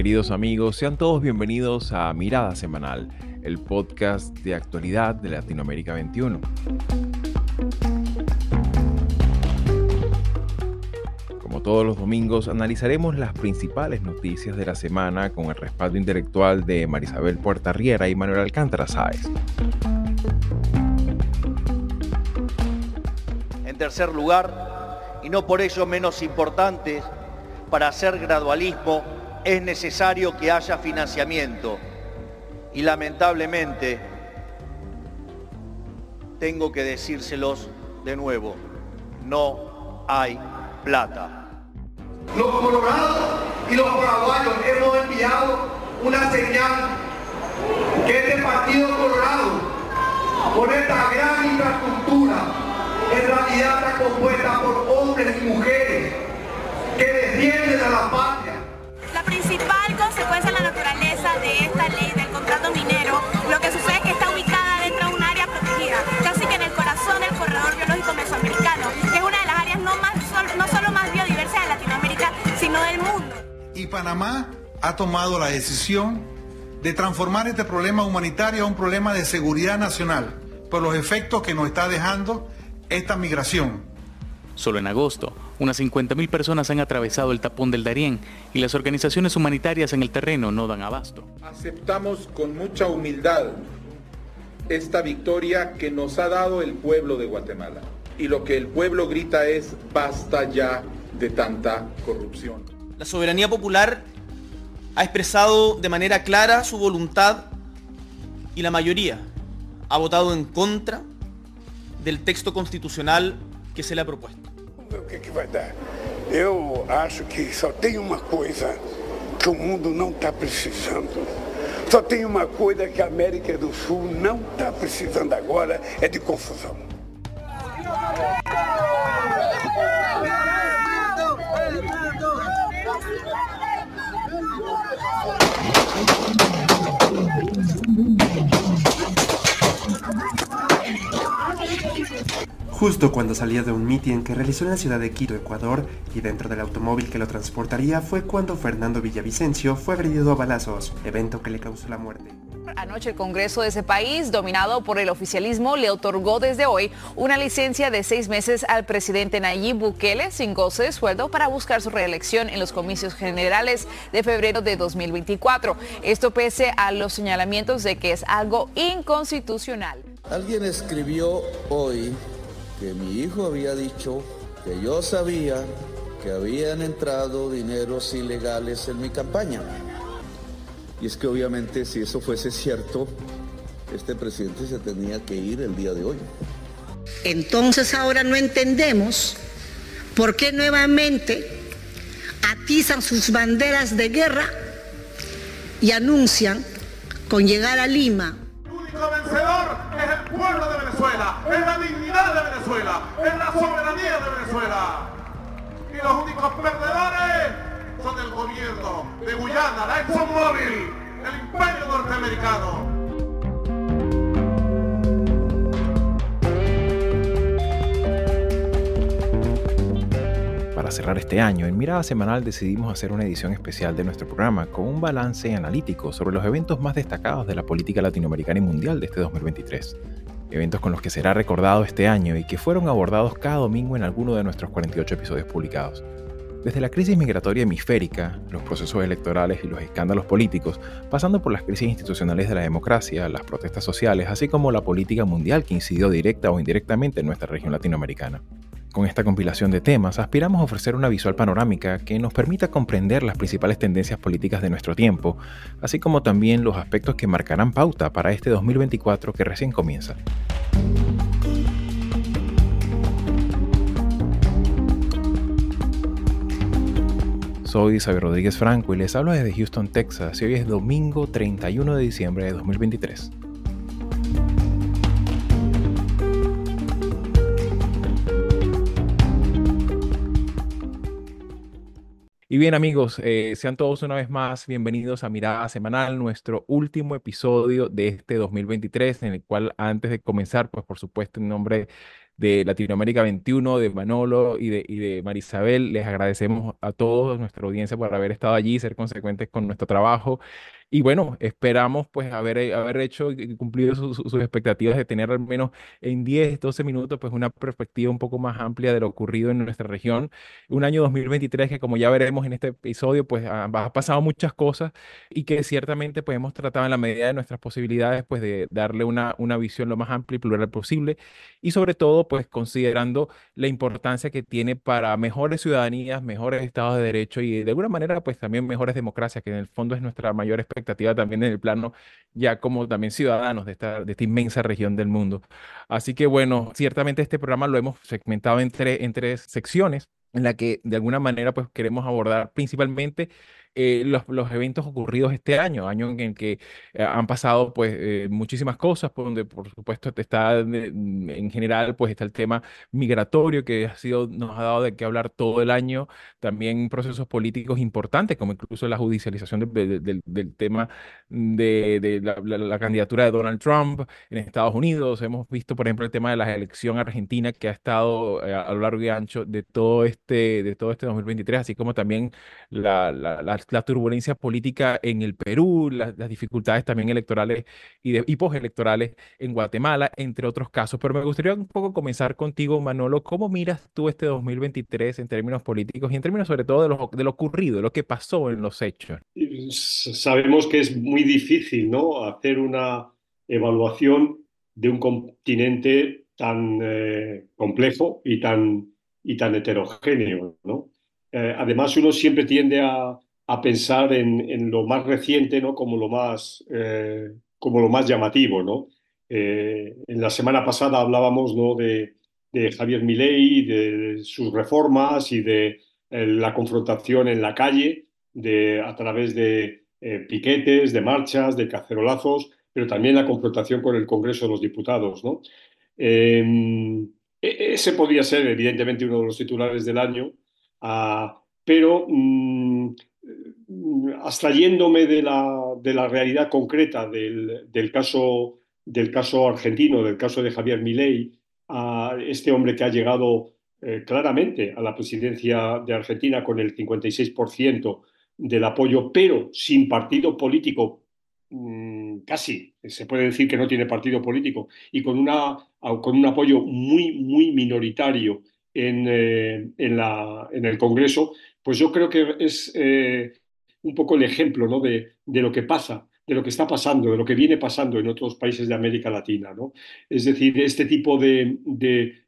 Queridos amigos, sean todos bienvenidos a Mirada Semanal, el podcast de actualidad de Latinoamérica 21. Como todos los domingos, analizaremos las principales noticias de la semana con el respaldo intelectual de Marisabel Riera y Manuel Alcántara Sáez. En tercer lugar, y no por ello menos importante, para hacer gradualismo es necesario que haya financiamiento. Y lamentablemente, tengo que decírselos de nuevo, no hay plata. Los colorados y los paraguayos hemos enviado una señal que este partido colorado, con esta gran infraestructura, en realidad está compuesta por hombres y mujeres que defienden a la patria. Consecuencia en la naturaleza de esta ley del contrato minero, lo que sucede es que está ubicada dentro de un área protegida, casi que en el corazón del corredor biológico mesoamericano, que es una de las áreas no, más, no solo más biodiversas de Latinoamérica, sino del mundo. Y Panamá ha tomado la decisión de transformar este problema humanitario a un problema de seguridad nacional por los efectos que nos está dejando esta migración. Solo en agosto, unas 50.000 personas han atravesado el tapón del Darién y las organizaciones humanitarias en el terreno no dan abasto. Aceptamos con mucha humildad esta victoria que nos ha dado el pueblo de Guatemala. Y lo que el pueblo grita es basta ya de tanta corrupción. La soberanía popular ha expresado de manera clara su voluntad y la mayoría ha votado en contra del texto constitucional que se le ha propuesto. o que, que vai dar. Eu acho que só tem uma coisa que o mundo não está precisando. Só tem uma coisa que a América do Sul não está precisando agora, é de confusão. Justo cuando salía de un mitin que realizó en la ciudad de Quito, Ecuador, y dentro del automóvil que lo transportaría fue cuando Fernando Villavicencio fue agredido a balazos, evento que le causó la muerte. Anoche el Congreso de ese país, dominado por el oficialismo, le otorgó desde hoy una licencia de seis meses al presidente Nayib Bukele sin goce de sueldo para buscar su reelección en los comicios generales de febrero de 2024. Esto pese a los señalamientos de que es algo inconstitucional. Alguien escribió hoy que mi hijo había dicho que yo sabía que habían entrado dineros ilegales en mi campaña. Y es que obviamente si eso fuese cierto, este presidente se tenía que ir el día de hoy. Entonces ahora no entendemos por qué nuevamente atizan sus banderas de guerra y anuncian con llegar a Lima Y los únicos perdedores son el gobierno de Guyana, la ExxonMobil, el imperio norteamericano. Para cerrar este año, en Mirada Semanal decidimos hacer una edición especial de nuestro programa con un balance analítico sobre los eventos más destacados de la política latinoamericana y mundial de este 2023. Eventos con los que será recordado este año y que fueron abordados cada domingo en alguno de nuestros 48 episodios publicados. Desde la crisis migratoria hemisférica, los procesos electorales y los escándalos políticos, pasando por las crisis institucionales de la democracia, las protestas sociales, así como la política mundial que incidió directa o indirectamente en nuestra región latinoamericana. Con esta compilación de temas aspiramos a ofrecer una visual panorámica que nos permita comprender las principales tendencias políticas de nuestro tiempo, así como también los aspectos que marcarán pauta para este 2024 que recién comienza. Soy Isabel Rodríguez Franco y les hablo desde Houston, Texas, y hoy es domingo 31 de diciembre de 2023. Y bien amigos, eh, sean todos una vez más bienvenidos a Mirada Semanal, nuestro último episodio de este 2023, en el cual antes de comenzar, pues por supuesto en nombre de Latinoamérica 21, de Manolo y de, y de Marisabel. Les agradecemos a todos nuestra audiencia por haber estado allí, ser consecuentes con nuestro trabajo. Y bueno, esperamos pues haber, eh, haber hecho y cumplido sus expectativas de tener al menos en 10, 12 minutos pues una perspectiva un poco más amplia de lo ocurrido en nuestra región. Un año 2023 que como ya veremos en este episodio pues ha, ha pasado muchas cosas y que ciertamente pues hemos tratado en la medida de nuestras posibilidades pues de darle una, una visión lo más amplia y plural posible y sobre todo pues considerando la importancia que tiene para mejores ciudadanías, mejores estados de derecho y de alguna manera pues también mejores democracias, que en el fondo es nuestra mayor expectativa expectativa también en el plano ya como también ciudadanos de esta, de esta inmensa región del mundo. Así que bueno, ciertamente este programa lo hemos segmentado en, en tres secciones en la que de alguna manera pues queremos abordar principalmente eh, los, los, eventos ocurridos este año, año en el que eh, han pasado pues eh, muchísimas cosas, por donde por supuesto está en general pues está el tema migratorio que ha sido, nos ha dado de qué hablar todo el año, también procesos políticos importantes como incluso la judicialización del tema de, de la, la, candidatura de Donald Trump en Estados Unidos, hemos visto por ejemplo el tema de la elección argentina que ha estado a lo largo y ancho de todo este, de todo este 2023, así como también la, la la turbulencia política en el Perú, las dificultades también electorales y, de, y postelectorales en Guatemala, entre otros casos. Pero me gustaría un poco comenzar contigo, Manolo. ¿Cómo miras tú este 2023 en términos políticos y en términos sobre todo de lo, de lo ocurrido, de lo que pasó en los hechos? Sabemos que es muy difícil ¿no? hacer una evaluación de un continente tan eh, complejo y tan, y tan heterogéneo. ¿no? Eh, además, uno siempre tiende a, a pensar en, lo más reciente ¿no? como, lo más, eh, como lo más llamativo. ¿no? Eh, en la semana pasada hablábamos ¿no? de, Javier Milei, de sus reformas y de eh, la confrontación en la calle de, a través de piquetes, de marchas, de cacerolazos, pero también la confrontación con el Congreso de los Diputados. ¿no? Em, e, ese podría ser, evidentemente, uno de los titulares del año, ah, pero mm, abstrayéndome de la, de la realidad concreta del, del, caso, del caso argentino, del caso de Javier Milei, a este hombre que ha llegado eh, claramente a la presidencia de Argentina con el 56% del apoyo, pero sin partido político, mmm, casi, se puede decir que no tiene partido político, y con, una, con un apoyo muy, muy minoritario en, eh, en, la, en el Congreso, pues yo creo que es eh, un poco el ejemplo ¿no? de, lo que pasa, de lo que está pasando, de lo que viene pasando en otros países de América Latina. ¿no? Es decir, este tipo de,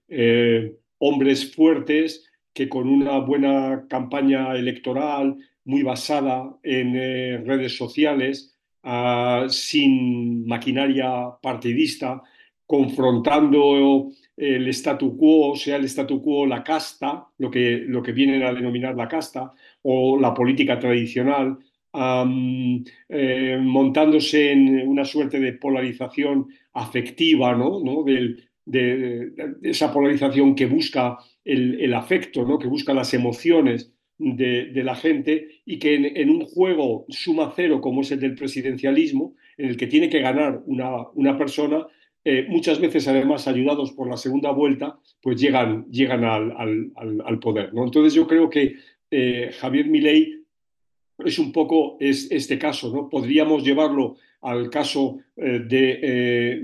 eh, hombres fuertes que con una buena campaña electoral, muy basada en eh, redes sociales, uh, sin maquinaria partidista, confrontando el statu quo, sea el statu quo la casta, lo que, lo que vienen a denominar la casta, o la política tradicional, eh, montándose en una suerte de polarización afectiva, ¿no? ¿no? Del, de, esa polarización que busca el, el, afecto, ¿no? que busca las emociones de, de la gente y que en, en, un juego suma cero como es el del presidencialismo, en el que tiene que ganar una, una persona, eh, muchas veces además ayudados por la segunda vuelta, pues llegan, llegan al, al, poder. ¿no? Entonces yo creo que eh, Javier Milei es un poco es, este caso, ¿no? Podríamos llevarlo al caso eh, de,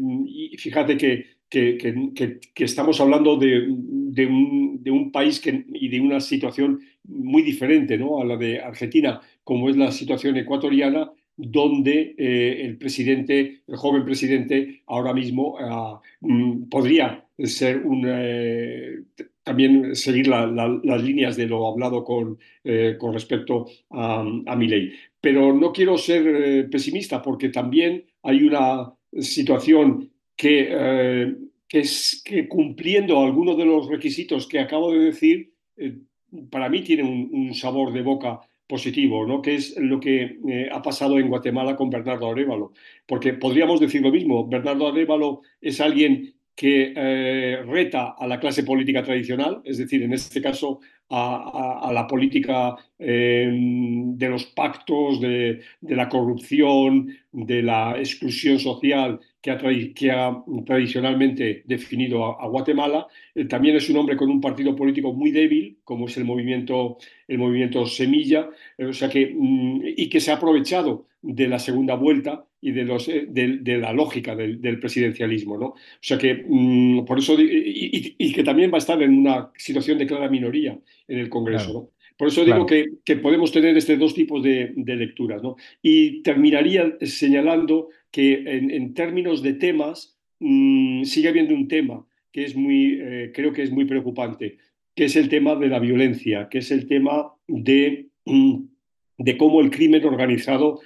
fíjate que, que, que, que, estamos hablando de, de, un, de, un, país y de una situación muy diferente ¿no? a la de Argentina, como es la situación ecuatoriana, donde eh, el presidente, el joven presidente, ahora mismo uh, podría ser eh, también seguir la, la, las líneas de lo hablado con, eh, con respecto a, mi ley. Pero no quiero ser pesimista porque también hay una situación que, que es que cumpliendo algunos de los requisitos que acabo de decir, para mí tiene un sabor de boca positivo, ¿no? que es lo que eh, ha pasado en Guatemala con Bernardo Arevalo. Porque podríamos decir lo mismo, Bernardo Arevalo es alguien que eh, reta a la clase política tradicional, es decir, en este caso a, la política em, de los pactos, de, la corrupción, de la exclusión social que ha, tradicionalmente definido a, Guatemala. Eh, también es un hombre con un partido político muy débil, como es el movimiento, el movimiento Semilla, eh, o sea que, mm, y que se ha aprovechado de la segunda vuelta y de, los, eh, de, la lógica del, presidencialismo. ¿no? O sea que, mm, por eso, y, que también va a estar en una situación de clara minoría en el Congreso. ¿no? Por eso digo que, que, podemos tener estos dos tipos de, lecturas. ¿no? Y terminaría señalando que en, términos de temas mm, sigue habiendo un tema que es muy, eh, creo que es muy preocupante, que es el tema de la violencia, que es el tema de, mm, de cómo el crimen organizado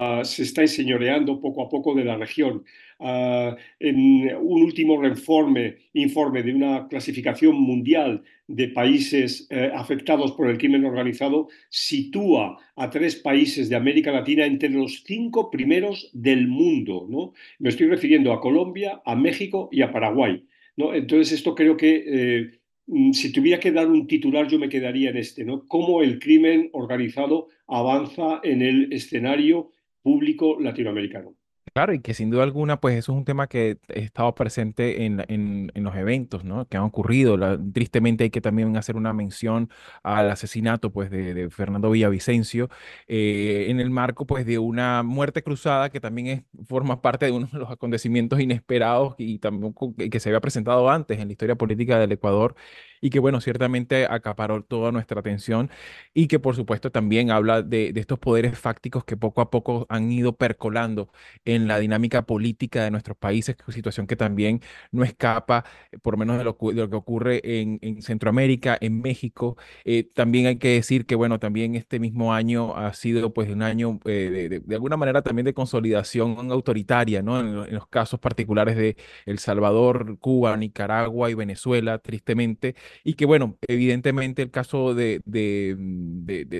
ah, se está enseñoreando poco a poco de la región. Ah, en un último informe, informe de una clasificación mundial de países eh, afectados por el crimen organizado sitúa a tres países de América Latina entre los cinco primeros del mundo. ¿no? Me estoy refiriendo a Colombia, a México y a Paraguay. Entonces, esto creo que eh, Mm, si tuviera que dar un titular, yo me quedaría en este, ¿no? Cómo el crimen organizado avanza en el escenario público latinoamericano. Claro, y que sin duda alguna, pues eso es un tema que ha estado presente en, en, en los eventos, ¿no? Que han ocurrido. tristemente hay que también hacer una mención al asesinato, pues, de, de Fernando Villavicencio, eh, en el marco, pues, de una muerte cruzada que también forma parte de uno de los acontecimientos inesperados y también que se había presentado antes en la historia política del Ecuador y que, bueno, ciertamente acaparó toda nuestra atención y que, por supuesto, también habla de, estos poderes fácticos que poco a poco han ido percolando en la dinámica política de nuestros países, situación que también no escapa, eh, por lo menos de lo, que ocurre en, Centroamérica, en México. Eh, también hay que decir que, bueno, también este mismo año ha sido, pues, un año eh, de, alguna manera también de consolidación autoritaria, ¿no? En, en los casos particulares de El Salvador, Cuba, Nicaragua y Venezuela, tristemente, y que bueno, evidentemente el caso de, de,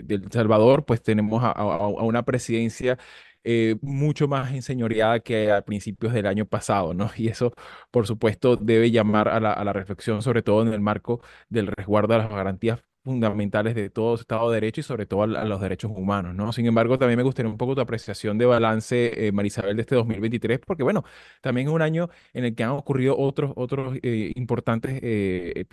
El Salvador, pues tenemos a, una presidencia eh, mucho más enseñoreada que a principios del año pasado, ¿no? Y eso, por supuesto, debe llamar a la, a la reflexión, sobre todo en el marco del resguardo de las garantías fundamentales de todo Estado de Derecho y sobre todo a, los derechos humanos, ¿no? Sin embargo, también me gustaría un poco tu apreciación de balance, eh, Marisabel, de este 2023, porque bueno, también es un año en el que han ocurrido otros, otros eh, importantes eh,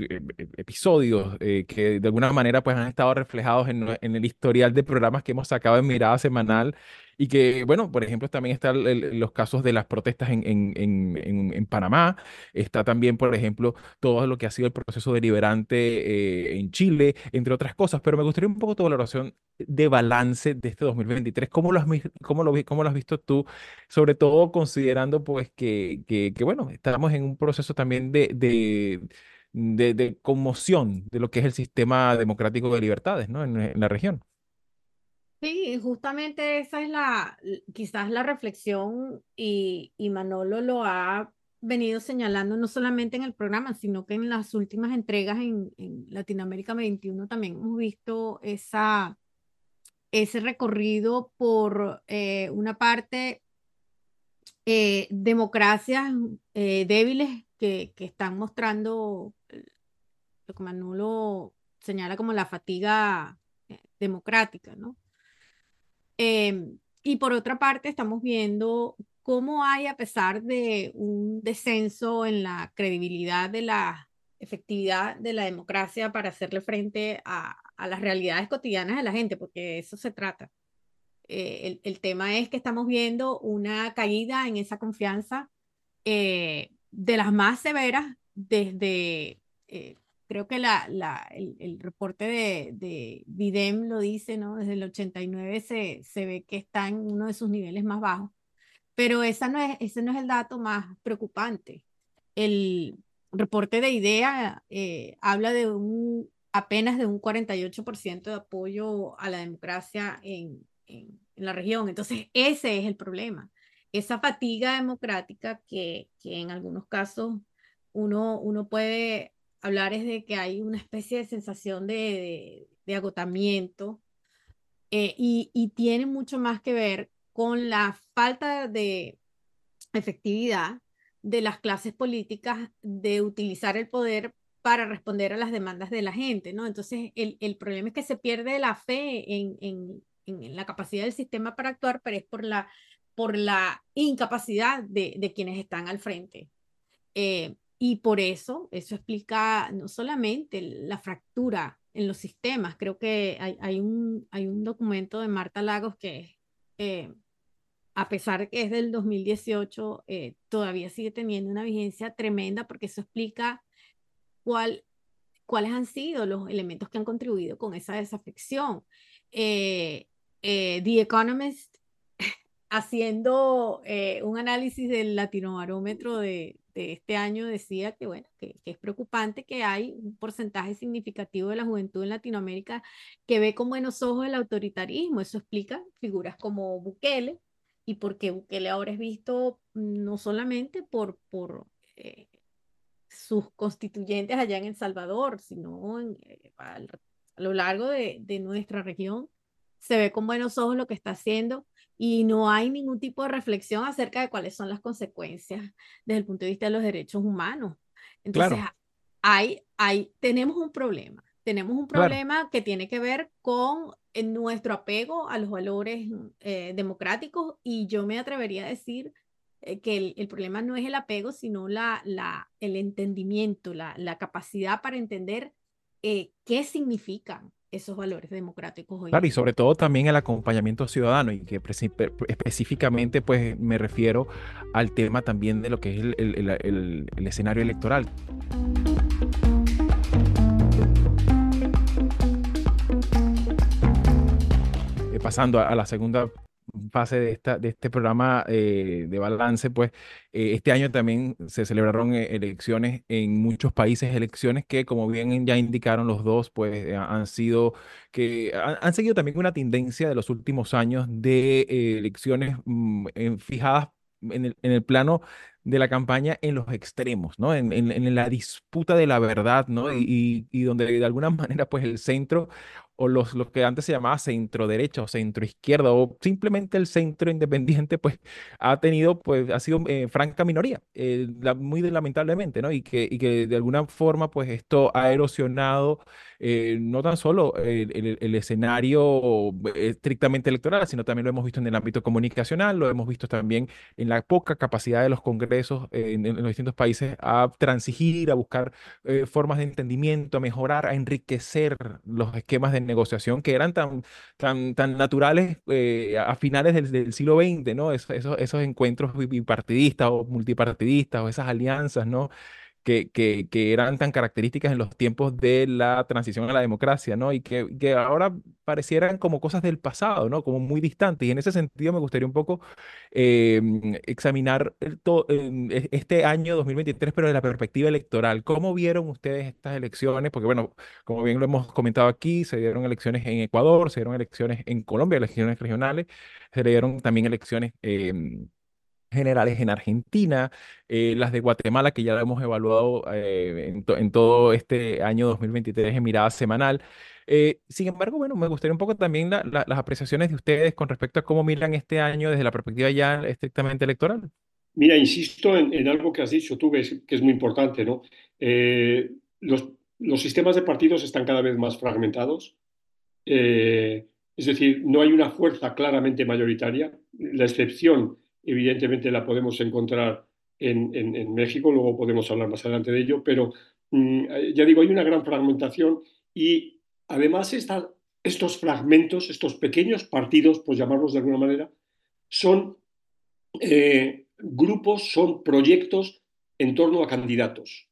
episodios que de alguna manera pues han estado reflejados en, en el historial de programas que hemos sacado en Mirada Semanal y que, bueno, por ejemplo, también están los casos de las protestas en, en, en, Panamá, está también, por ejemplo, todo lo que ha sido el proceso deliberante eh, en Chile, entre otras cosas, pero me gustaría un poco tu valoración de balance de este 2023, ¿cómo lo has, cómo lo, cómo lo has visto tú? Sobre todo considerando, pues, que, que, que bueno, estamos en un proceso también de, de de, conmoción de lo que es el sistema democrático de libertades ¿no? en la región. Sí, justamente esa es la, quizás la reflexión y, y Manolo lo ha venido señalando no solamente en el programa, sino que en las últimas entregas en, en Latinoamérica 21 también hemos visto esa, ese recorrido por eh, una parte eh, democracias eh, débiles que, que están mostrando lo que Manolo señala como la fatiga democrática, ¿no? Em, y por otra parte, estamos viendo cómo hay, a pesar de un descenso en la credibilidad de la efectividad de la democracia para hacerle frente a, a las realidades cotidianas de la gente, porque eso se trata. Eh, el, el, tema es que estamos viendo una caída en esa confianza eh, de las más severas desde eh, creo que la, la, el, reporte de, de Videm lo dice, ¿no? Desde el 89 se, se ve que está en uno de sus niveles más bajos, pero esa no es, ese no es el dato más preocupante. El reporte de IDEA eh, habla de un apenas de un 48% de apoyo a la democracia en, en, en, la región. Entonces, ese es el problema. Esa fatiga democrática que, que en algunos casos uno, uno puede hablar es de que hay una especie de sensación de, agotamiento eh, y, tiene mucho más que ver con la falta de efectividad de las clases políticas de utilizar el poder para responder a las demandas de la gente, ¿no? Entonces, el, el problema es que se pierde la fe en, en, en, la capacidad del sistema para actuar, pero es por la, por la incapacidad de, de quienes están al frente. Eh, y por eso, eso explica no solamente la fractura en los sistemas, creo que hay, hay, un, hay un documento de Marta Lagos que eh, a pesar que es del 2018, eh, todavía sigue teniendo una vigencia tremenda porque eso explica cuál, cuáles han sido los elementos que han contribuido con esa desafección. Eh, eh, The Economist, haciendo un análisis del latinobarómetro de, este año, decía que, bueno, que, es preocupante que hay un porcentaje significativo de la juventud en Latinoamérica que ve con buenos ojos el autoritarismo. Eso explica figuras como Bukele, y porque Bukele ahora es visto no solamente por, por eh, sus constituyentes allá en El Salvador, sino eh, a, lo largo de, nuestra región, se ve con buenos ojos lo que está haciendo y no hay ningún tipo de reflexión acerca de cuáles son las consecuencias desde el punto de vista de los derechos humanos. Entonces, hay, hay, tenemos un problema. Tenemos un problema que tiene que ver con en nuestro apego a los valores eh, democráticos y yo me atrevería a decir eh, que el, el, problema no es el apego, sino la, la, el entendimiento, la, la capacidad para entender eh, qué significan esos valores democráticos hoy. Claro, y sobre todo también el acompañamiento ciudadano y que específicamente pues me refiero al tema también de lo que es el, el, el, el escenario electoral. pasando a, la segunda fase de, esta, de este programa eh, de balance, pues eh, este año también se celebraron eh, elecciones en muchos países, elecciones que como bien ya indicaron los dos, pues han sido, que han, seguido también una tendencia de los últimos años de elecciones mm, fijadas en el, en el plano de la campaña en los extremos, ¿no? En, en, la disputa de la verdad, ¿no? Y, y, donde de alguna manera, pues el centro o los, que antes se llamaba centro derecha o centro izquierda o simplemente el centro independiente, pues ha tenido, pues ha sido eh, franca minoría, eh, muy lamentablemente, ¿no? Y que, y que de alguna forma, pues esto ha erosionado eh, no tan solo el, escenario estrictamente electoral, sino también lo hemos visto en el ámbito comunicacional, lo hemos visto también en la poca capacidad de los congresos en, en los distintos países a transigir, a buscar formas de entendimiento, a mejorar, a enriquecer los esquemas de negociación que eran tan, tan, tan naturales eh, a finales del, siglo XX, ¿no? Esos, esos encuentros bipartidistas o multipartidistas o esas alianzas, ¿no? Que, eran tan características en los tiempos de la transición a la democracia, ¿no? Y que, ahora parecieran como cosas del pasado, ¿no? Como muy distantes. Y en ese sentido me gustaría un poco eh, examinar e, este año 2023, pero de la perspectiva electoral. ¿Cómo vieron ustedes estas elecciones? Porque, bueno, como bien lo hemos comentado aquí, se dieron elecciones en Ecuador, se dieron elecciones en Colombia, elecciones regionales, se dieron también elecciones... Eh, generales en Argentina, eh, las de Guatemala, que ya lo hemos evaluado eh, en, todo este año 2023 en mirada semanal. Eh, sin embargo, bueno, me gustaría un poco también las apreciaciones de ustedes con respecto a cómo miran este año desde la perspectiva ya estrictamente electoral. Mira, insisto en, algo que has dicho tú, que es, muy importante, ¿no? los, los, sistemas de partidos están cada vez más fragmentados. es decir, no hay una fuerza claramente mayoritaria. La excepción evidentemente la podemos encontrar en, en, México, luego podemos hablar más adelante de ello, pero mm, ya digo, hay una gran fragmentación y además estos fragmentos, estos pequeños partidos, por llamarlos de alguna manera, son eh, grupos, son proyectos en torno a candidatos.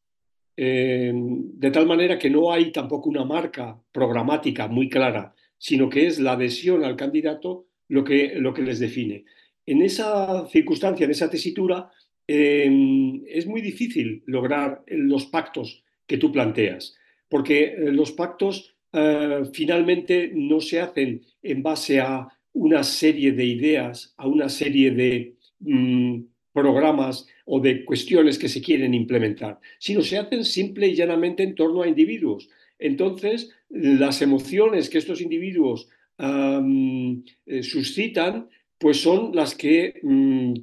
Eh, de tal manera que no hay tampoco una marca programática muy clara, sino que es la adhesión al candidato lo que, lo que les define en esa circunstancia, en esa tesitura, em, es muy difícil lograr los pactos que tú planteas, porque eh, los pactos eh, finalmente no se hacen en base a una serie de ideas, a una serie de mm, programas o de cuestiones que se quieren implementar, sino se hacen simple y llanamente en torno a individuos. Entonces, las emociones que estos individuos eh, suscitan pues son las que mm,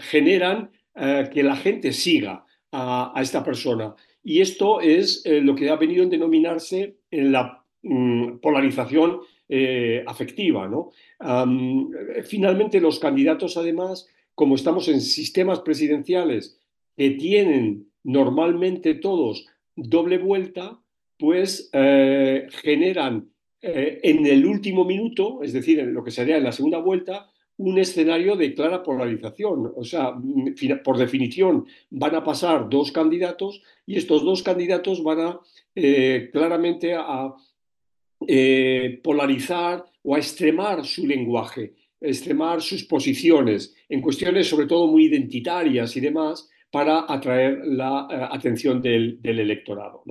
generan eh, que la gente siga a, esta persona. Y esto es eh, lo que ha venido a denominarse en la mm, polarización afectiva. ¿no? finalmente, los candidatos, además, como estamos en sistemas presidenciales que tienen normalmente todos doble vuelta, pues generan en el último minuto, es decir, lo que sería en la segunda vuelta, un escenario de clara polarización. O sea, por definición, van a pasar dos candidatos y estos dos candidatos van a eh, claramente a eh, polarizar o a extremar su lenguaje, extremar sus posiciones en cuestiones sobre todo muy identitarias y demás, para atraer la eh, atención del, electorado.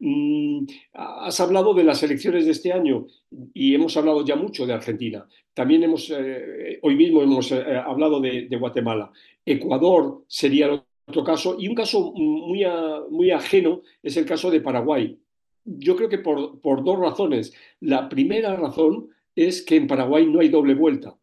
Mm, has hablado de las elecciones de este año y hemos hablado ya mucho de Argentina. También hemos, eh, hoy mismo hemos eh, hablado de, Guatemala. Ecuador sería otro caso y un caso muy, muy ajeno es el caso de Paraguay. Yo creo que por, por dos razones. La primera razón es que en Paraguay no hay doble vuelta.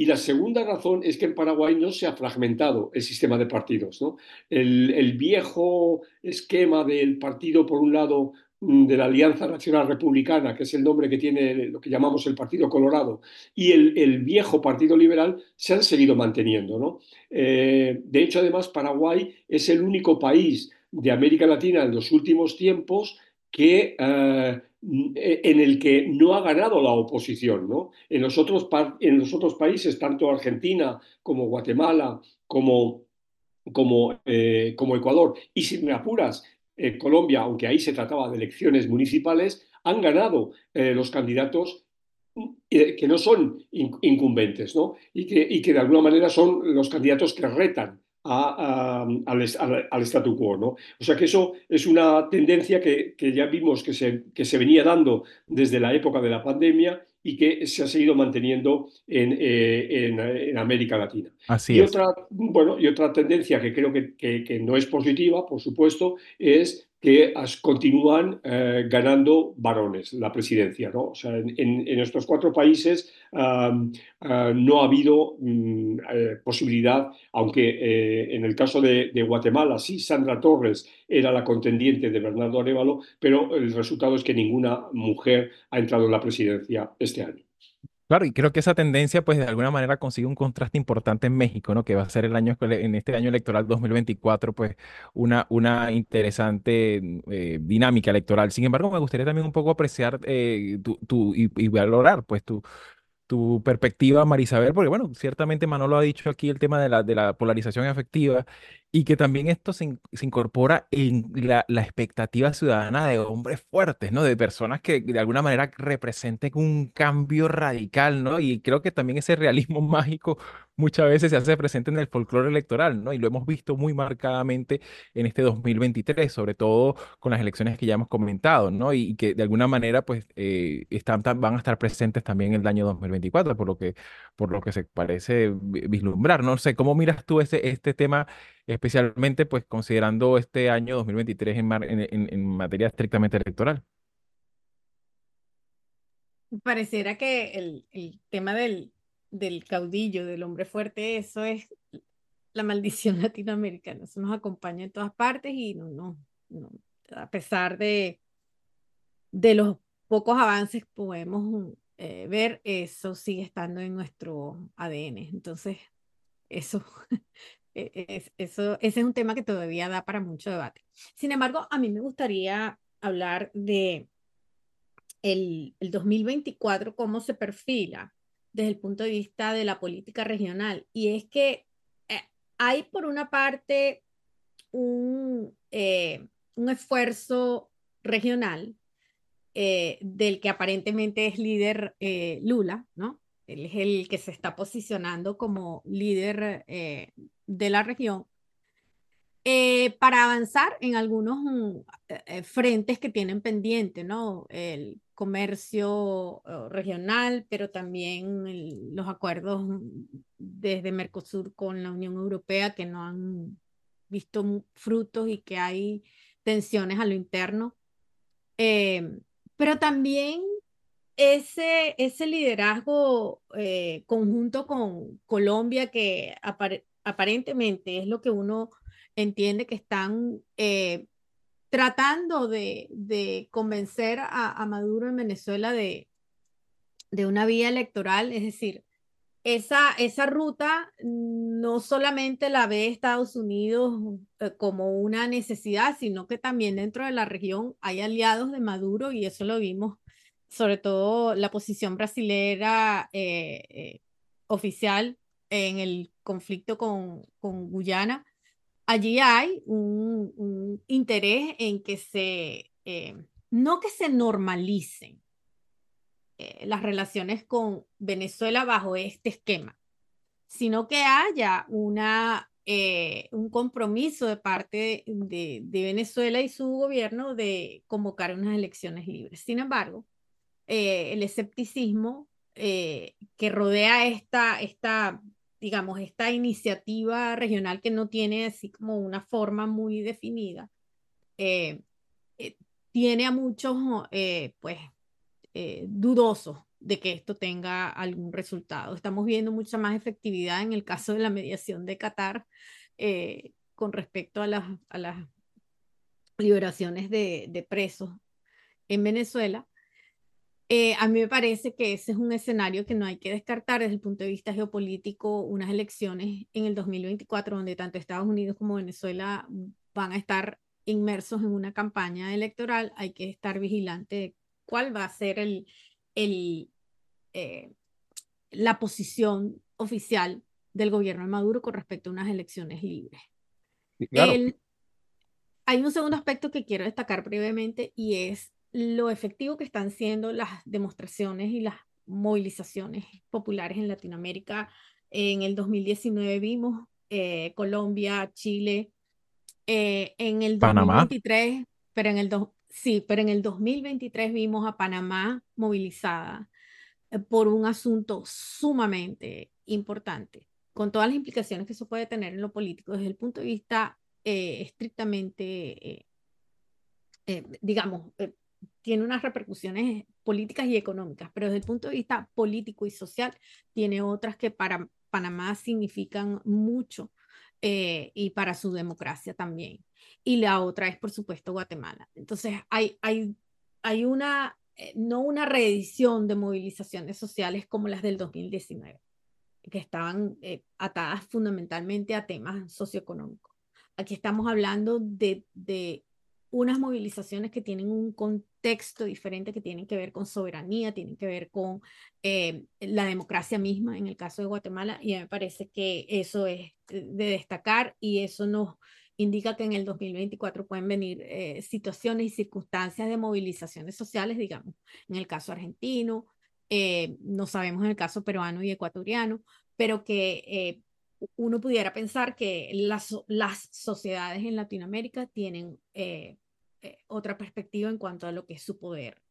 Y la segunda razón es que en Paraguay no se ha fragmentado el sistema de partidos. El, viejo esquema del partido, por un lado, mm, de la Alianza Nacional Republicana, que es el nombre que tiene lo que llamamos el Partido Colorado, y el, viejo Partido Liberal se han seguido manteniendo. Eh, de hecho, además, Paraguay es el único país de América Latina en los últimos tiempos que eh, eh, en el que no ha ganado la oposición. ¿no? En, los otros países, tanto Argentina como Guatemala, como, como, eh, Ecuador, y si apuras, eh, Colombia, aunque ahí se trataba de elecciones municipales, han ganado los candidatos que no son incumbentes ¿no? Y, que, y que de alguna manera son los candidatos que retan al, statu quo. ¿no? O sea que eso es una tendencia que, ya vimos que se, que se, venía dando desde la época de la pandemia y que se ha seguido manteniendo en, eh, América Latina. Así y, Otra, bueno, y otra tendencia que creo que, que no es positiva, por supuesto, es que continúan eh, ganando varones la presidencia. ¿no? O sea, en, estos cuatro países ah, no ha habido mm, eh, posibilidad, aunque eh, en el caso de, de, Guatemala sí Sandra Torres era la contendiente de Bernardo Arevalo, pero el resultado es que ninguna mujer ha entrado en la presidencia este año. Claro, y creo que esa tendencia, pues de alguna manera consigue un contraste importante en México, ¿no? Que va a ser el año, en este año electoral 2024, pues una, una interesante eh, dinámica electoral. Sin embargo, me gustaría también un poco apreciar eh, tu, y, valorar, pues, tu, tu perspectiva, Marisabel, porque bueno, ciertamente Manolo ha dicho aquí el tema de la, de la polarización afectiva y que también esto se, incorpora en la, expectativa ciudadana de hombres fuertes, ¿no? De personas que de alguna manera representen un cambio radical, ¿no? Y creo que también ese realismo mágico muchas veces se hace presente en el folclore electoral, ¿no? Y lo hemos visto muy marcadamente en este 2023, sobre todo con las elecciones que ya hemos comentado, ¿no? Y, que de alguna manera, pues, eh, están, van a estar presentes también en el año 2024, por lo que, por lo que se parece vislumbrar, no sé, ¿cómo miras tú ese, este tema? Especialmente pues considerando este año 2023 en, en, materia estrictamente electoral. Pareciera que el, el tema del, del, caudillo, del hombre fuerte, eso es la maldición latinoamericana, eso nos acompaña en todas partes y no, no, no a pesar de, de los pocos avances podemos eh, ver, eso sigue estando en nuestro ADN. Entonces, eso es, eso, ese es un tema que todavía da para mucho debate. Sin embargo, a mí me gustaría hablar de el, el 2024, cómo se perfila desde el punto de vista de la política regional. Y es que eh, hay por una parte un, eh, un esfuerzo regional eh, del que aparentemente es líder Lula, ¿no? Él es el que se está posicionando como líder de la región eh, para avanzar en algunos mm, eh, eh, frentes que tienen pendiente, ¿no? El comercio regional, pero también los acuerdos mm, desde Mercosur con la Unión Europea que no han visto frutos y que hay tensiones a lo interno. pero también ese, ese liderazgo conjunto con Colombia que aparentemente es lo que uno entiende que están eh, tratando de, convencer a, Maduro en Venezuela de, de una vía electoral, es decir, esa, esa ruta no solamente la ve Estados Unidos eh, como una necesidad, sino que también dentro de la región hay aliados de Maduro y eso lo vimos, sobre todo la posición brasilera eh, oficial en el conflicto con, con Guyana. Allí hay un, interés en que se, no que se normalicen, eh, las relaciones con Venezuela bajo este esquema, sino que haya una, eh, un compromiso de parte de, Venezuela y su gobierno de convocar unas elecciones libres. Sin embargo, eh, el escepticismo que rodea esta, esta, digamos, esta iniciativa regional que no tiene así como una forma muy definida, tiene a muchos, pues, eh, dudoso de que esto tenga algún resultado. Estamos viendo mucha más efectividad en el caso de la mediación de Qatar eh, con respecto a las, a las liberaciones de, de presos en Venezuela. Eh, a mí me parece que ese es un escenario que no hay que descartar desde el punto de vista geopolítico, unas elecciones en el 2024 donde tanto Estados Unidos como Venezuela van a estar inmersos en una campaña electoral, hay que estar vigilante cuál va a ser el, el, eh, la posición oficial del gobierno de Maduro con respecto a unas elecciones libres. hay un segundo aspecto que quiero destacar brevemente y es lo efectivo que están siendo las demostraciones y las movilizaciones populares en Latinoamérica. En el 2019 vimos eh, Colombia, Chile, eh, en el 2023, pero en el, Sí, pero en el 2023 vimos a Panamá movilizada eh, por un asunto sumamente importante, con todas las implicaciones que eso puede tener en lo político desde el punto de vista estrictamente, digamos, tiene unas repercusiones políticas y económicas, pero desde el punto de vista político y social tiene otras que para Panamá significan mucho y para su democracia también y la otra es, por supuesto, Guatemala. Entonces, hay, hay, hay una, eh, no una reedición de movilizaciones sociales como las del 2019, que estaban eh, atadas fundamentalmente a temas socioeconómicos. Aquí estamos hablando de, de unas movilizaciones que tienen un contexto diferente, que tienen que ver con soberanía, tienen que ver con eh, la democracia misma, en el caso de Guatemala, y me parece que eso es de destacar y eso nos indica que en el 2024 pueden venir eh, situaciones y circunstancias de movilizaciones sociales, digamos, en el caso argentino, eh, no sabemos en el caso peruano y ecuatoriano, pero que eh, uno pudiera pensar que las, las sociedades en Latinoamérica tienen otra perspectiva en cuanto a lo que es su poder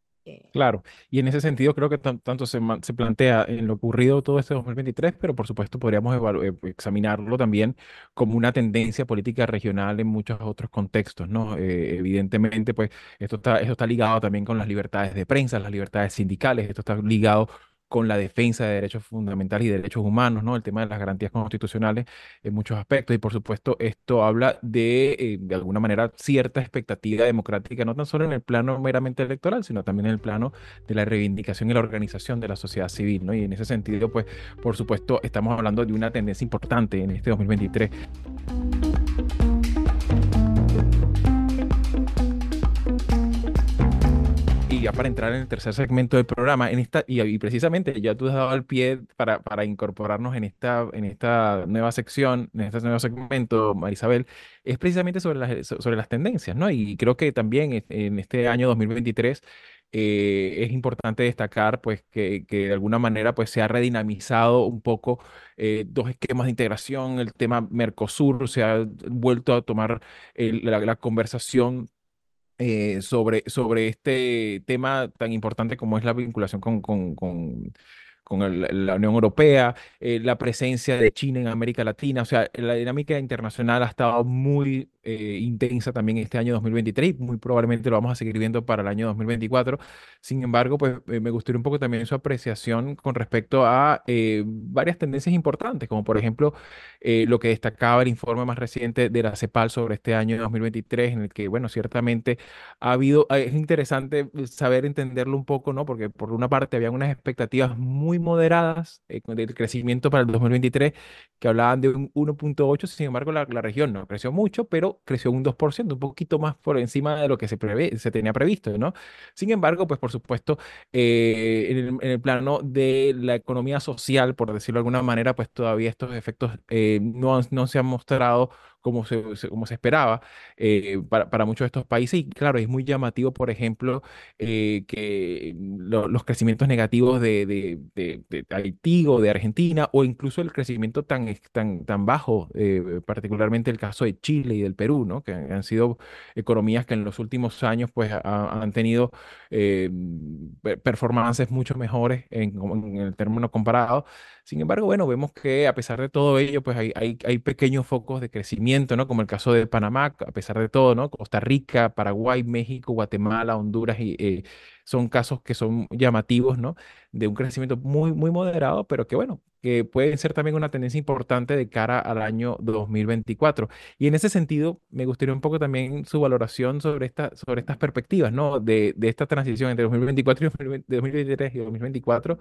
Claro, y en ese sentido creo que tanto se, se, plantea en lo ocurrido todo este 2023, pero por supuesto podríamos eh, examinarlo también como una tendencia política regional en muchos otros contextos, ¿no? Eh, evidentemente, pues esto está, esto está ligado también con las libertades de prensa, las libertades sindicales, esto está ligado con la defensa de derechos fundamentales y derechos humanos, ¿no? El tema de las garantías constitucionales en muchos aspectos. Y por supuesto, esto habla de, eh, de alguna manera, cierta expectativa democrática, no tan solo en el plano meramente electoral, sino también en el plano de la reivindicación y la organización de la sociedad civil, ¿no? Y en ese sentido, pues, por supuesto, estamos hablando de una tendencia importante en este 2023. Ya para entrar en el tercer segmento del programa, en esta, y, precisamente ya tú has dado el pie para, para incorporarnos en esta, en esta nueva sección, en este nuevo segmento, Marisabel, es precisamente sobre las, sobre las tendencias, ¿no? Y creo que también en este año 2023 eh, es importante destacar pues que, que, de alguna manera pues se ha redinamizado un poco eh, dos esquemas de integración, el tema Mercosur se ha vuelto a tomar la, conversación eh, sobre, sobre este tema tan importante como es la vinculación con, con, con la Unión Europea, eh, la presencia de China en América Latina, o sea, la dinámica internacional ha estado muy eh, intensa también este año 2023 y muy probablemente lo vamos a seguir viendo para el año 2024. Sin embargo, pues eh, me gustaría un poco también su apreciación con respecto a varias tendencias importantes, como por ejemplo lo que destacaba el informe más reciente de la CEPAL sobre este año 2023, en el que, bueno, ciertamente ha habido, es interesante saber entenderlo un poco, ¿no? Porque por una parte había unas expectativas muy moderadas eh, del crecimiento para el 2023 que hablaban de un 1.8, sin embargo la, región no creció mucho, pero creció un 2%, un poquito más por encima de lo que se, prevé, se tenía previsto, ¿no? Sin embargo, pues por supuesto, eh, en, el, plano de la economía social, por decirlo de alguna manera, pues todavía estos efectos eh, no, no se han mostrado como se, como se esperaba eh, para, para, muchos de estos países. Y claro, es muy llamativo, por ejemplo, eh, que los crecimientos negativos de, de, de, Haití o de Argentina, o incluso el crecimiento tan, tan, tan bajo, eh, particularmente el caso de Chile y del Perú, ¿no? que han sido economías que en los últimos años pues, han tenido performances mucho mejores en el término comparado. Sin embargo, bueno, vemos que a pesar de todo ello, pues hay, hay, hay, pequeños focos de crecimiento, ¿no? Como el caso de Panamá, a pesar de todo, ¿no? Costa Rica, Paraguay, México, Guatemala, Honduras, y, eh, son casos que son llamativos, ¿no? De un crecimiento muy, muy moderado, pero que, bueno, que pueden ser también una tendencia importante de cara al año 2024. Y en ese sentido, me gustaría un poco también su valoración sobre, esta, sobre estas perspectivas, ¿no? De, de esta transición entre 2024 y 2023 y 2024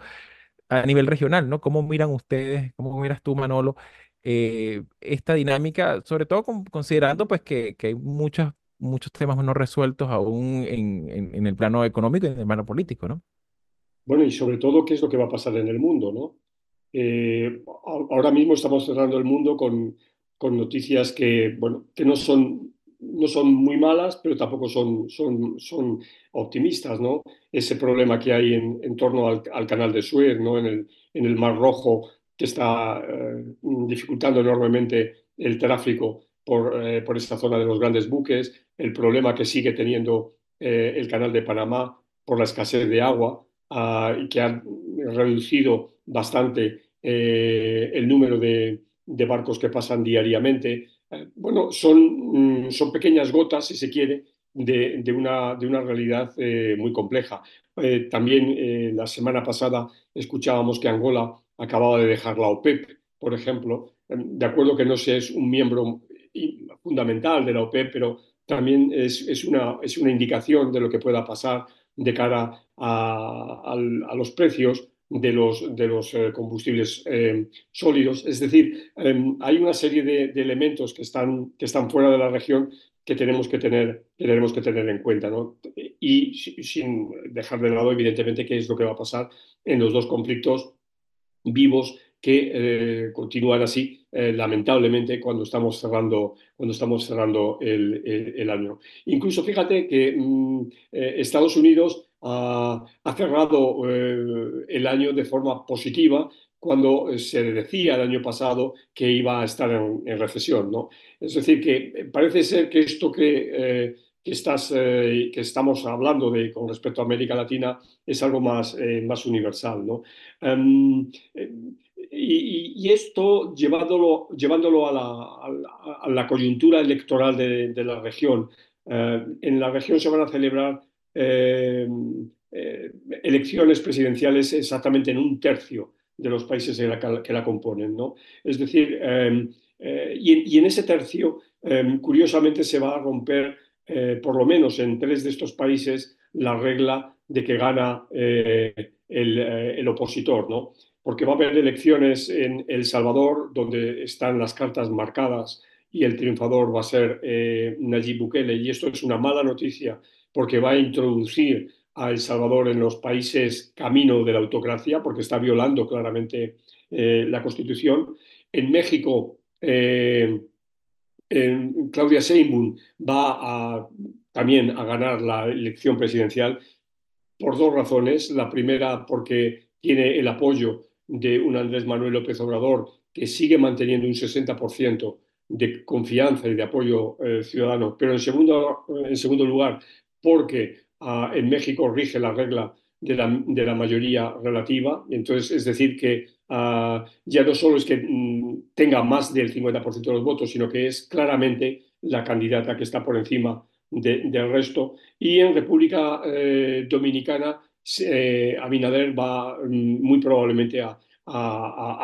a nivel regional, ¿no? ¿Cómo miran ustedes, cómo miras tú, Manolo, eh, esta dinámica, sobre todo considerando pues que, hay muchos, muchos temas no resueltos aún en, el plano económico y en el plano político, ¿no? Bueno, y sobre todo, ¿qué es lo que va a pasar en el mundo, ¿no? Eh, ahora mismo estamos cerrando el mundo con, con noticias que, bueno, que no son no son muy malas, pero tampoco son, son, son optimistas, ¿no? Ese problema que hay en, en torno al, al, canal de Suez, ¿no? En el, en el Mar Rojo, que está eh, dificultando enormemente el tráfico por, eh, por esta zona de los grandes buques, el problema que sigue teniendo eh, el canal de Panamá por la escasez de agua y que ha reducido bastante el número de, de barcos que pasan diariamente bueno, son, mm, son pequeñas gotas, si se quiere, de, de, una, de una, realidad eh, muy compleja. Eh, también la semana pasada escuchábamos que Angola acababa de dejar la OPEP, por ejemplo. De acuerdo que no se es un miembro fundamental de la OPEP, pero también es, es, una, es una indicación de lo que pueda pasar de cara a, a los precios de los, de los eh, combustibles eh, sólidos. Es decir, em, hay una serie de, elementos que están, que están fuera de la región que tenemos que tener, tenemos que tener en cuenta. ¿no? Y sin dejar de lado, evidentemente, qué es lo que va a pasar en los dos conflictos vivos que eh, continúan así, lamentablemente, cuando estamos cerrando, cuando estamos cerrando el, el, año. Incluso fíjate que mm, Estados Unidos ha, cerrado eh, el año de forma positiva cuando eh, se decía el año pasado que iba a estar en, recesión. ¿no? Es decir, que parece ser que esto que, eh, que, estás, que estamos hablando de, con respecto a América Latina es algo más, más universal. ¿no? Em, y, esto llevándolo, llevándolo a, la, a, la, coyuntura electoral de la región. en la región se van a celebrar eh, eh, elecciones presidenciales exactamente en un tercio de los países que la, componen. ¿no? Es decir, em, eh, y, en ese tercio, em, curiosamente, se va a romper, por lo menos en tres de estos países, la regla de que gana el, el, opositor. ¿no? Porque va a haber elecciones en El Salvador, donde están las cartas marcadas y el triunfador va a ser Nayib Bukele. Y esto es una mala noticia porque va a introducir a El Salvador en los países camino de la autocracia, porque está violando claramente eh, la Constitución. En México, eh, Claudia Sheinbaum va también a ganar la elección presidencial por dos razones. La primera, porque tiene el apoyo de un Andrés Manuel López Obrador que sigue manteniendo un 60% de confianza y de apoyo eh, ciudadano, pero en segundo, en segundo lugar porque ah, en México rige la regla de la, mayoría relativa. Entonces, es decir, que ah, ya no solo es que mm, tenga más del 50% de los votos, sino que es claramente la candidata que está por encima del resto. Y en República eh, Dominicana, eh, Abinader va mm, muy probablemente a,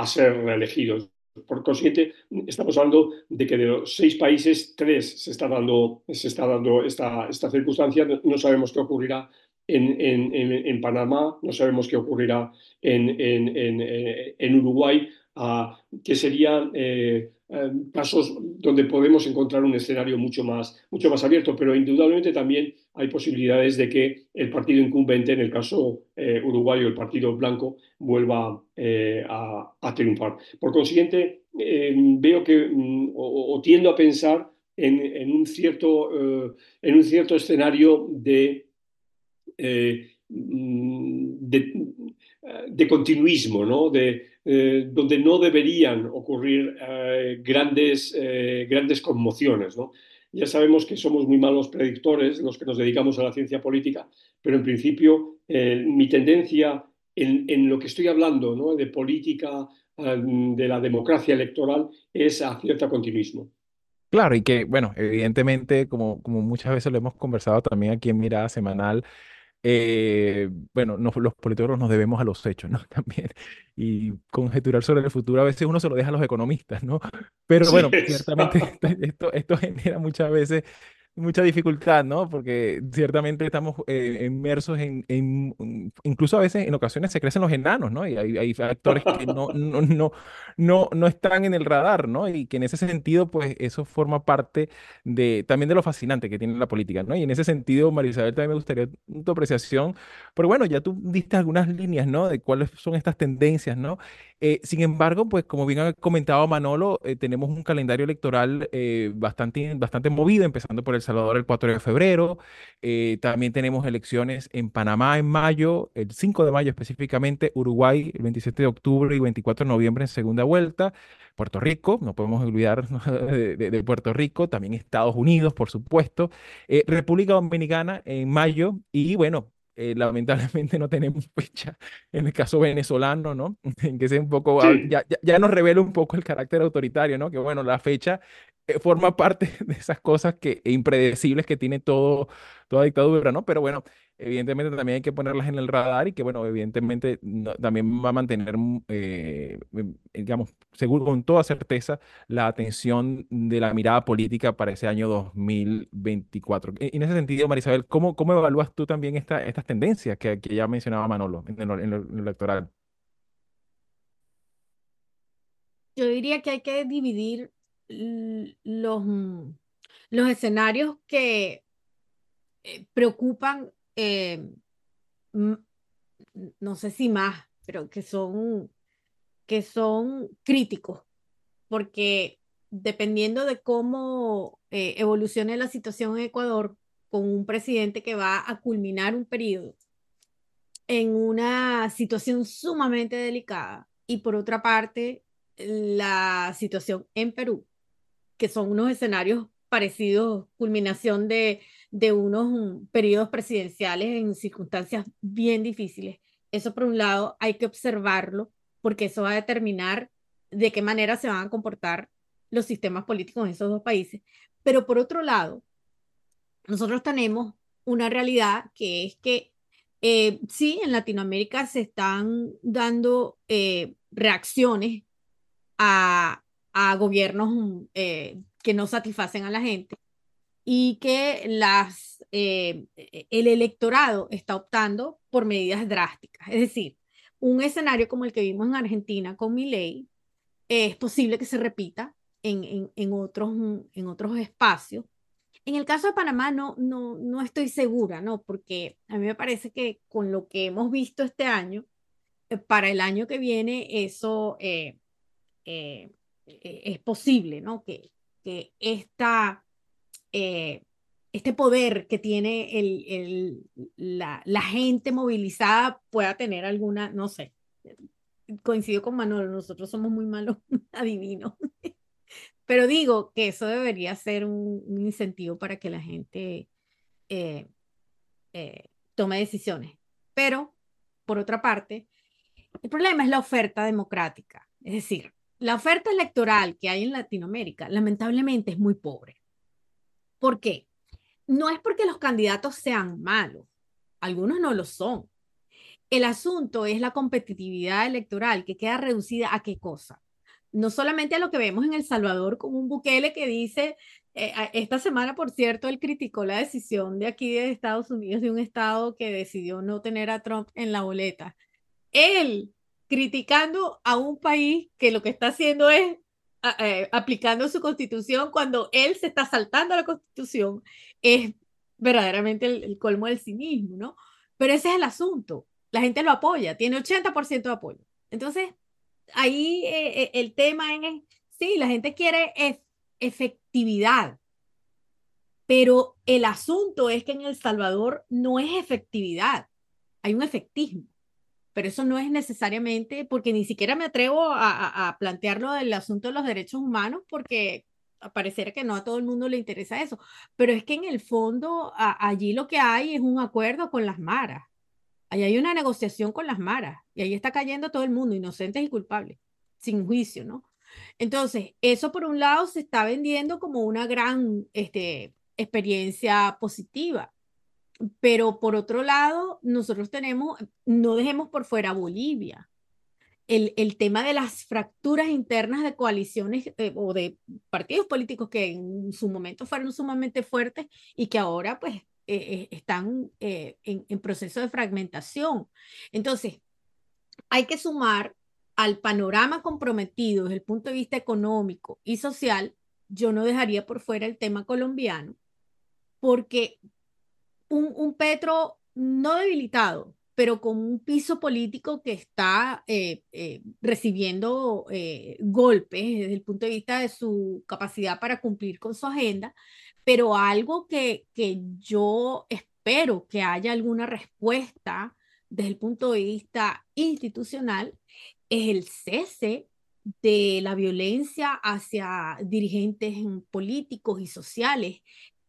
ser reelegido. Por consiguiente, estamos hablando de que de los seis países, tres se está dando, se está dando esta, esta circunstancia. No sabemos qué ocurrirá en, en, en, Panamá, no sabemos qué ocurrirá en, Uruguay, que serían eh, eh, casos donde podemos encontrar un escenario mucho más, mucho más abierto, pero indudablemente también hay posibilidades de que el partido incumbente, en el caso eh, uruguayo, el partido blanco, vuelva a, triunfar. Por consiguiente, veo que, mm, o, tiendo a pensar en, un, cierto, en un cierto escenario de eh, mm, de, continuismo, ¿no? De, eh, donde no deberían ocurrir eh, grandes, grandes conmociones. ¿no? Ya sabemos que somos muy malos predictores los que nos dedicamos a la ciencia política, pero en principio mi tendencia en, en, lo que estoy hablando ¿no? de política, de la democracia electoral, es a cierto continuismo. Claro, y que, bueno, evidentemente, como, como muchas veces lo hemos conversado también aquí en Mirada Semanal, eh, bueno, los politólogos nos debemos a los hechos, ¿no? También. Y conjeturar sobre el futuro a veces uno se lo deja a los economistas, ¿no? Pero bueno, ciertamente esto, esto genera muchas veces mucha dificultad, ¿no? Porque ciertamente estamos eh, inmersos en, incluso a veces en ocasiones se crecen los enanos, ¿no? Y hay, hay actores que no, no, no, no, no están en el radar, ¿no? Y que en ese sentido, pues eso forma parte de, también de lo fascinante que tiene la política, ¿no? Y en ese sentido, María Isabel, también me gustaría tu apreciación, pero bueno, ya tú diste algunas líneas, ¿no? De cuáles son estas tendencias, ¿no? Eh, sin embargo, pues como bien ha comentado Manolo, eh, tenemos un calendario electoral bastante, bastante movido, empezando por el Salvador el 4 de febrero. Eh, también tenemos elecciones en Panamá en mayo, el 5 de mayo específicamente, Uruguay el 27 de octubre y 24 de noviembre en segunda vuelta. Puerto Rico, no podemos olvidar de, Puerto Rico, también Estados Unidos, por supuesto, eh, República Dominicana en mayo y bueno, eh, lamentablemente no tenemos fecha en el caso venezolano, ¿no? En que sea un poco, ya, ya, ya, nos revela un poco el carácter autoritario, ¿no? Que bueno, la fecha eh, forma parte de esas cosas que, impredecibles que tiene todo, toda dictadura, ¿no? Pero bueno, evidentemente también hay que ponerlas en el radar y que, bueno, evidentemente también va a mantener, mm, eh, em, digamos, seguro, con toda certeza, la atención de la mirada política para ese año 2024. E, en ese sentido, Marisabel, ¿cómo, cómo evalúas tú también esta, estas tendencias que, que ya mencionaba Manolo en en lo electoral? Yo diría que hay que dividir los, mm, los escenarios que eh, preocupan, eh, no sé si más, pero que son, que son críticos, porque dependiendo de cómo eh, evolucione la situación en Ecuador, con un presidente que va a culminar un periodo en una situación sumamente delicada, y por otra parte, la situación en Perú, que son unos escenarios parecidos, culminación de, de unos mm, periodos presidenciales en circunstancias bien difíciles. Eso por un lado hay que observarlo porque eso va a determinar de qué manera se van a comportar los sistemas políticos en esos dos países. Pero por otro lado, nosotros tenemos una realidad que es que eh, sí, en Latinoamérica se están dando eh, reacciones a, a gobiernos eh, que no satisfacen a la gente y que las, eh, el electorado está optando por medidas drásticas. Es decir, un escenario como el que vimos en Argentina con mi ley es posible que se repita en, en, en, otros, en otros espacios. En el caso de Panamá no, no, no estoy segura, ¿no? Porque a mí me parece que con lo que hemos visto este año, eh, para el año que viene, eso eh, es posible, ¿no? Que, que esta, eh, este poder que tiene el, el, la, la, gente movilizada pueda tener alguna, no sé, coincido con Manolo, nosotros somos muy malos adivinos, pero digo que eso debería ser un, incentivo para que la gente eh, tome decisiones. Pero por otra parte, el problema es la oferta democrática. Es decir, la oferta electoral que hay en Latinoamérica lamentablemente es muy pobre. ¿Por qué? No es porque los candidatos sean malos, algunos no lo son. El asunto es la competitividad electoral que queda reducida a qué cosa. No solamente a lo que vemos en El Salvador con un Bukele que dice, eh, esta semana, por cierto, él criticó la decisión de aquí de Estados Unidos, de un estado que decidió no tener a Trump en la boleta. Él criticando a un país que lo que está haciendo es eh, aplicando su constitución cuando él se está saltando la constitución, es verdaderamente el, colmo del cinismo, ¿no? Pero ese es el asunto. La gente lo apoya, tiene 80% de apoyo. Entonces, ahí eh, eh, el tema es, sí, la gente quiere efectividad, pero el asunto es que en El Salvador no es efectividad, hay un efectismo pero eso no es necesariamente, porque ni siquiera me atrevo a, plantearlo del asunto de los derechos humanos, porque parecer que no a todo el mundo le interesa eso, pero es que en el fondo allí lo que hay es un acuerdo con las maras, allí hay una negociación con las maras, y ahí está cayendo todo el mundo, inocentes y culpables, sin juicio, ¿no? Entonces, eso por un lado se está vendiendo como una gran este, experiencia positiva, pero por otro lado, nosotros tenemos, no dejemos por fuera Bolivia. El, el tema de las fracturas internas de coaliciones eh, o de partidos políticos que en su momento fueron sumamente fuertes y que ahora pues eh, eh, están en, en proceso de fragmentación. Entonces, hay que sumar al panorama comprometido desde el punto de vista económico y social, yo no dejaría por fuera el tema colombiano, porque un, Petro no debilitado, pero con un piso político que está eh, eh, recibiendo eh, golpes desde el punto de vista de su capacidad para cumplir con su agenda, pero algo que, que yo espero que haya alguna respuesta desde el punto de vista institucional es el cese de la violencia hacia dirigentes políticos y sociales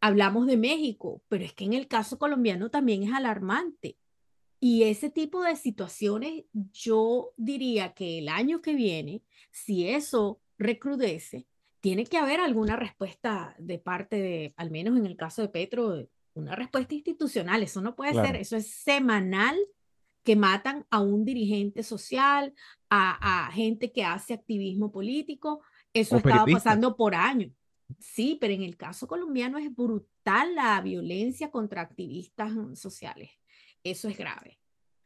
hablamos de México, pero es que en el caso colombiano también es alarmante. Y ese tipo de situaciones, yo diría que el año que viene, si eso recrudece, tiene que haber alguna respuesta de parte de, al menos en el caso de Petro, una respuesta institucional. Eso no puede ser, eso es semanal que matan a un dirigente social, a, gente que hace activismo político. Eso estaba pasando por años. Sí, pero en el caso colombiano es brutal la violencia contra activistas sociales. Eso es grave.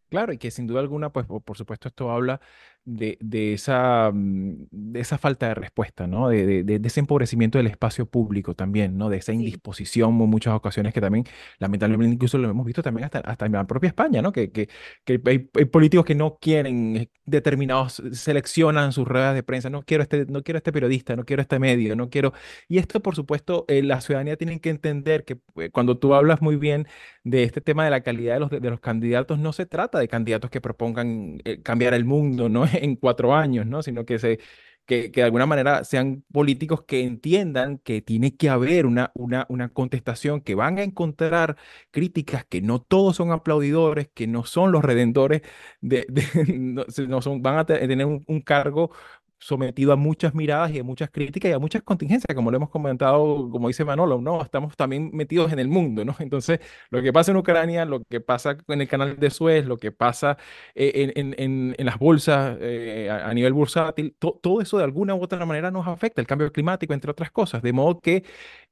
Claro, y que sin duda alguna, pues por supuesto esto habla de, esa, mm, de esa falta de respuesta, ¿no? De, de, ese empobrecimiento del espacio público también, ¿no? De esa indisposición en muchas ocasiones que también, lamentablemente, incluso lo hemos visto también hasta, hasta en la propia España, ¿no? Que, que, que hay, políticos que no quieren eh, determinados, seleccionan sus ruedas de prensa, no quiero este, no quiero este periodista, no quiero este medio, no quiero... Y esto, por supuesto, eh, la ciudadanía tiene que entender que eh, cuando tú hablas muy bien de este tema de la calidad de los, de, los candidatos, no se trata de candidatos que propongan cambiar el mundo, ¿no? en cuatro años, ¿no? Sino que, se, que, que, de alguna manera sean políticos que entiendan que tiene que haber una, una, una contestación, que van a encontrar críticas, que no todos son aplaudidores, que no son los redentores, de, no, son, van a tener un cargo sometido a muchas miradas y a muchas críticas y a muchas contingencias, como lo hemos comentado, como dice Manolo, ¿no? Estamos también metidos en el mundo, ¿no? Entonces, lo que pasa en Ucrania, lo que pasa en el canal de Suez, lo que pasa eh, en, en, en, las bolsas eh, a, nivel bursátil, todo eso de alguna u otra manera nos afecta, el cambio climático, entre otras cosas, de modo que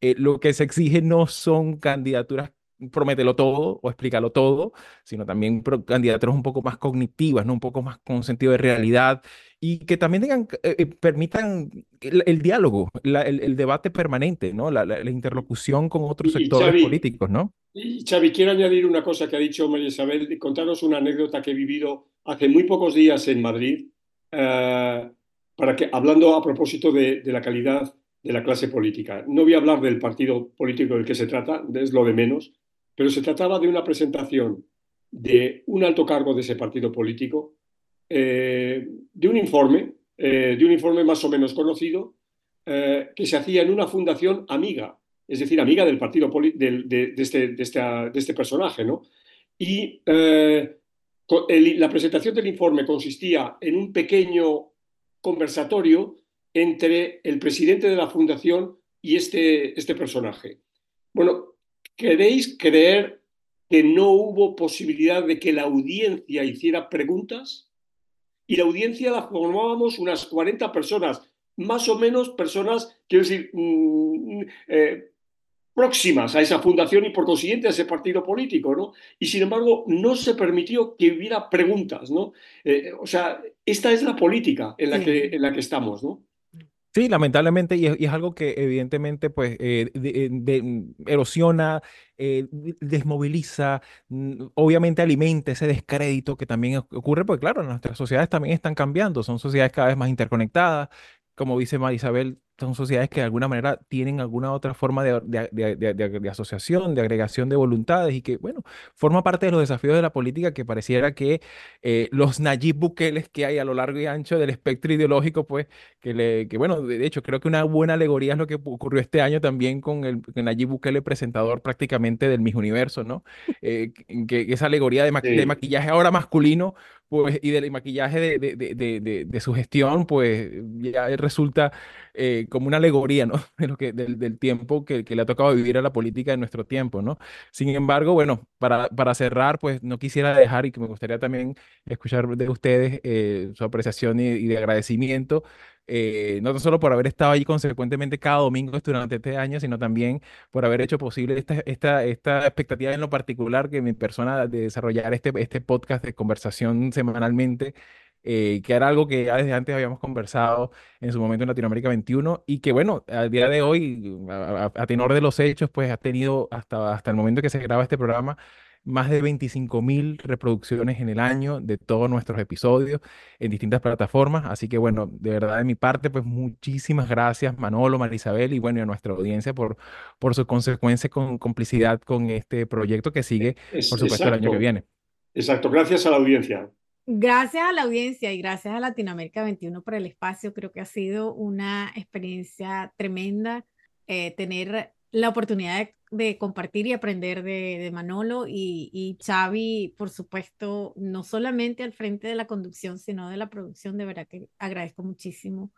eh, lo que se exige no son candidaturas promételo todo o explícalo todo, sino también candidaturas un poco más cognitivas, ¿no? un poco más con sentido de realidad y que también tengan, eh, eh, permitan el, diálogo, el, debate permanente, ¿no? La, interlocución con otros sectores políticos, ¿no? Y Xavi, quiero añadir una cosa que ha dicho María Isabel, contaros una anécdota que he vivido hace muy pocos días en Madrid, eh, para que, hablando a propósito de, de la calidad de la clase política. No voy a hablar del partido político del que se trata, es lo de menos, pero se trataba de una presentación de un alto cargo de ese partido político, eh, de un informe, eh, de un informe más o menos conocido, eh, que se hacía en una fundación amiga, es decir, amiga del partido de, de, este, de, este, personaje, ¿no? Y la presentación del informe consistía en un pequeño conversatorio entre el presidente de la fundación y este, este personaje. Bueno, ¿queréis creer que no hubo posibilidad de que la audiencia hiciera preguntas? Y la audiencia la formábamos unas 40 personas, más o menos personas, quiero decir, mm, eh, próximas a esa fundación y por consiguiente a ese partido político, ¿no? Y sin embargo, no se permitió que hubiera preguntas, ¿no? Eh, o sea, esta es la política en la, que, en la que estamos, ¿no? Sí, lamentablemente, y es, algo que evidentemente pues eh, erosiona, eh, desmoviliza, mm, obviamente alimenta ese descrédito que también ocurre, porque claro, nuestras sociedades también están cambiando, son sociedades cada vez más interconectadas, como dice Marisabel, son sociedades que de alguna manera tienen alguna otra forma de, de, asociación, de agregación de voluntades y que, bueno, forma parte de los desafíos de la política que pareciera que eh, los Nayib Bukeles que hay a lo largo y ancho del espectro ideológico, pues, que, le, que bueno, de hecho, creo que una buena alegoría es lo que ocurrió este año también con el, Nayib Bukele presentador prácticamente del Miss Universo, ¿no? Eh, que, esa alegoría de, de maquillaje ahora masculino pues, y del maquillaje de, de, de, su gestión, pues ya resulta eh, como una alegoría, ¿no? De lo que, del, del tiempo que, que, le ha tocado vivir a la política de nuestro tiempo, ¿no? Sin embargo, bueno, para, para cerrar, pues no quisiera dejar y que me gustaría también escuchar de ustedes eh, su apreciación y, y de agradecimiento eh, no solo por haber estado allí consecuentemente cada domingo durante este año, sino también por haber hecho posible esta, esta, esta expectativa en lo particular que mi persona de desarrollar este, este podcast de conversación semanalmente, eh, que era algo que ya desde antes habíamos conversado en su momento en Latinoamérica 21 y que bueno, al día de hoy, a, a tenor de los hechos, pues ha tenido hasta, hasta el momento que se graba este programa más de 25 mil reproducciones en el año de todos nuestros episodios en distintas plataformas. Así que bueno, de verdad de mi parte, pues muchísimas gracias Manolo, Marisabel y bueno, y a nuestra audiencia por, por su consecuencia con complicidad con este proyecto que sigue, por supuesto, el año que viene. Exacto, gracias a la audiencia. Gracias a la audiencia y gracias a Latinoamérica 21 por el espacio. Creo que ha sido una experiencia tremenda eh, tener la oportunidad de, compartir y aprender de, Manolo y, y, Xavi, por supuesto, no solamente al frente de la conducción, sino de la producción. De verdad que agradezco muchísimo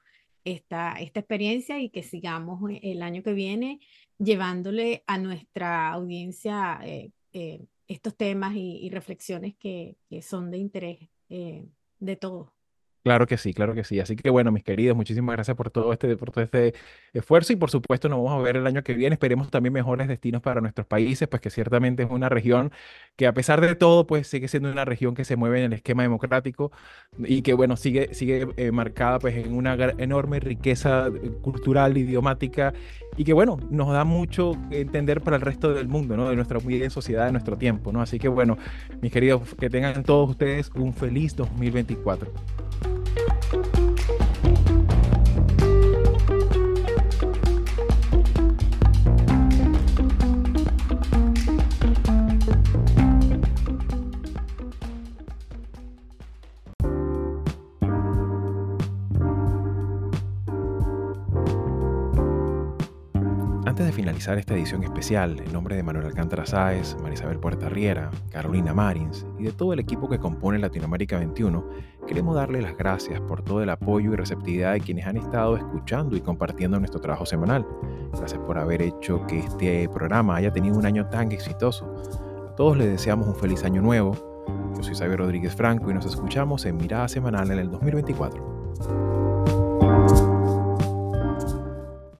esta, experiencia y que sigamos el año que viene llevándole a nuestra audiencia eh, eh, estos temas y, reflexiones que, son de interés eh, de todos. Claro que sí, claro que sí. Así que bueno, mis queridos, muchísimas gracias por todo este, por todo este esfuerzo y por supuesto nos vamos a ver el año que viene. Esperemos también mejores destinos para nuestros países, pues que ciertamente es una región que a pesar de todo, pues sigue siendo una región que se mueve en el esquema democrático y que bueno, sigue, sigue eh, marcada pues en una enorme riqueza eh, cultural, idiomática y que bueno, nos da mucho entender para el resto del mundo, ¿no? De nuestra sociedad, de nuestro tiempo, ¿no? Así que bueno, mis queridos, que tengan todos ustedes un feliz 2024. Finalizar esta edición especial, en nombre de Manuel Alcántara Sáez, Marisabel Puerta Riera, Carolina Marins y de todo el equipo que compone Latinoamérica 21, queremos darle las gracias por todo el apoyo y receptividad de quienes han estado escuchando y compartiendo nuestro trabajo semanal. Gracias por haber hecho que este programa haya tenido un año tan exitoso. A todos les deseamos un feliz año nuevo. Yo soy Xavier Rodríguez Franco y nos escuchamos en Mirada Semanal en el 2024.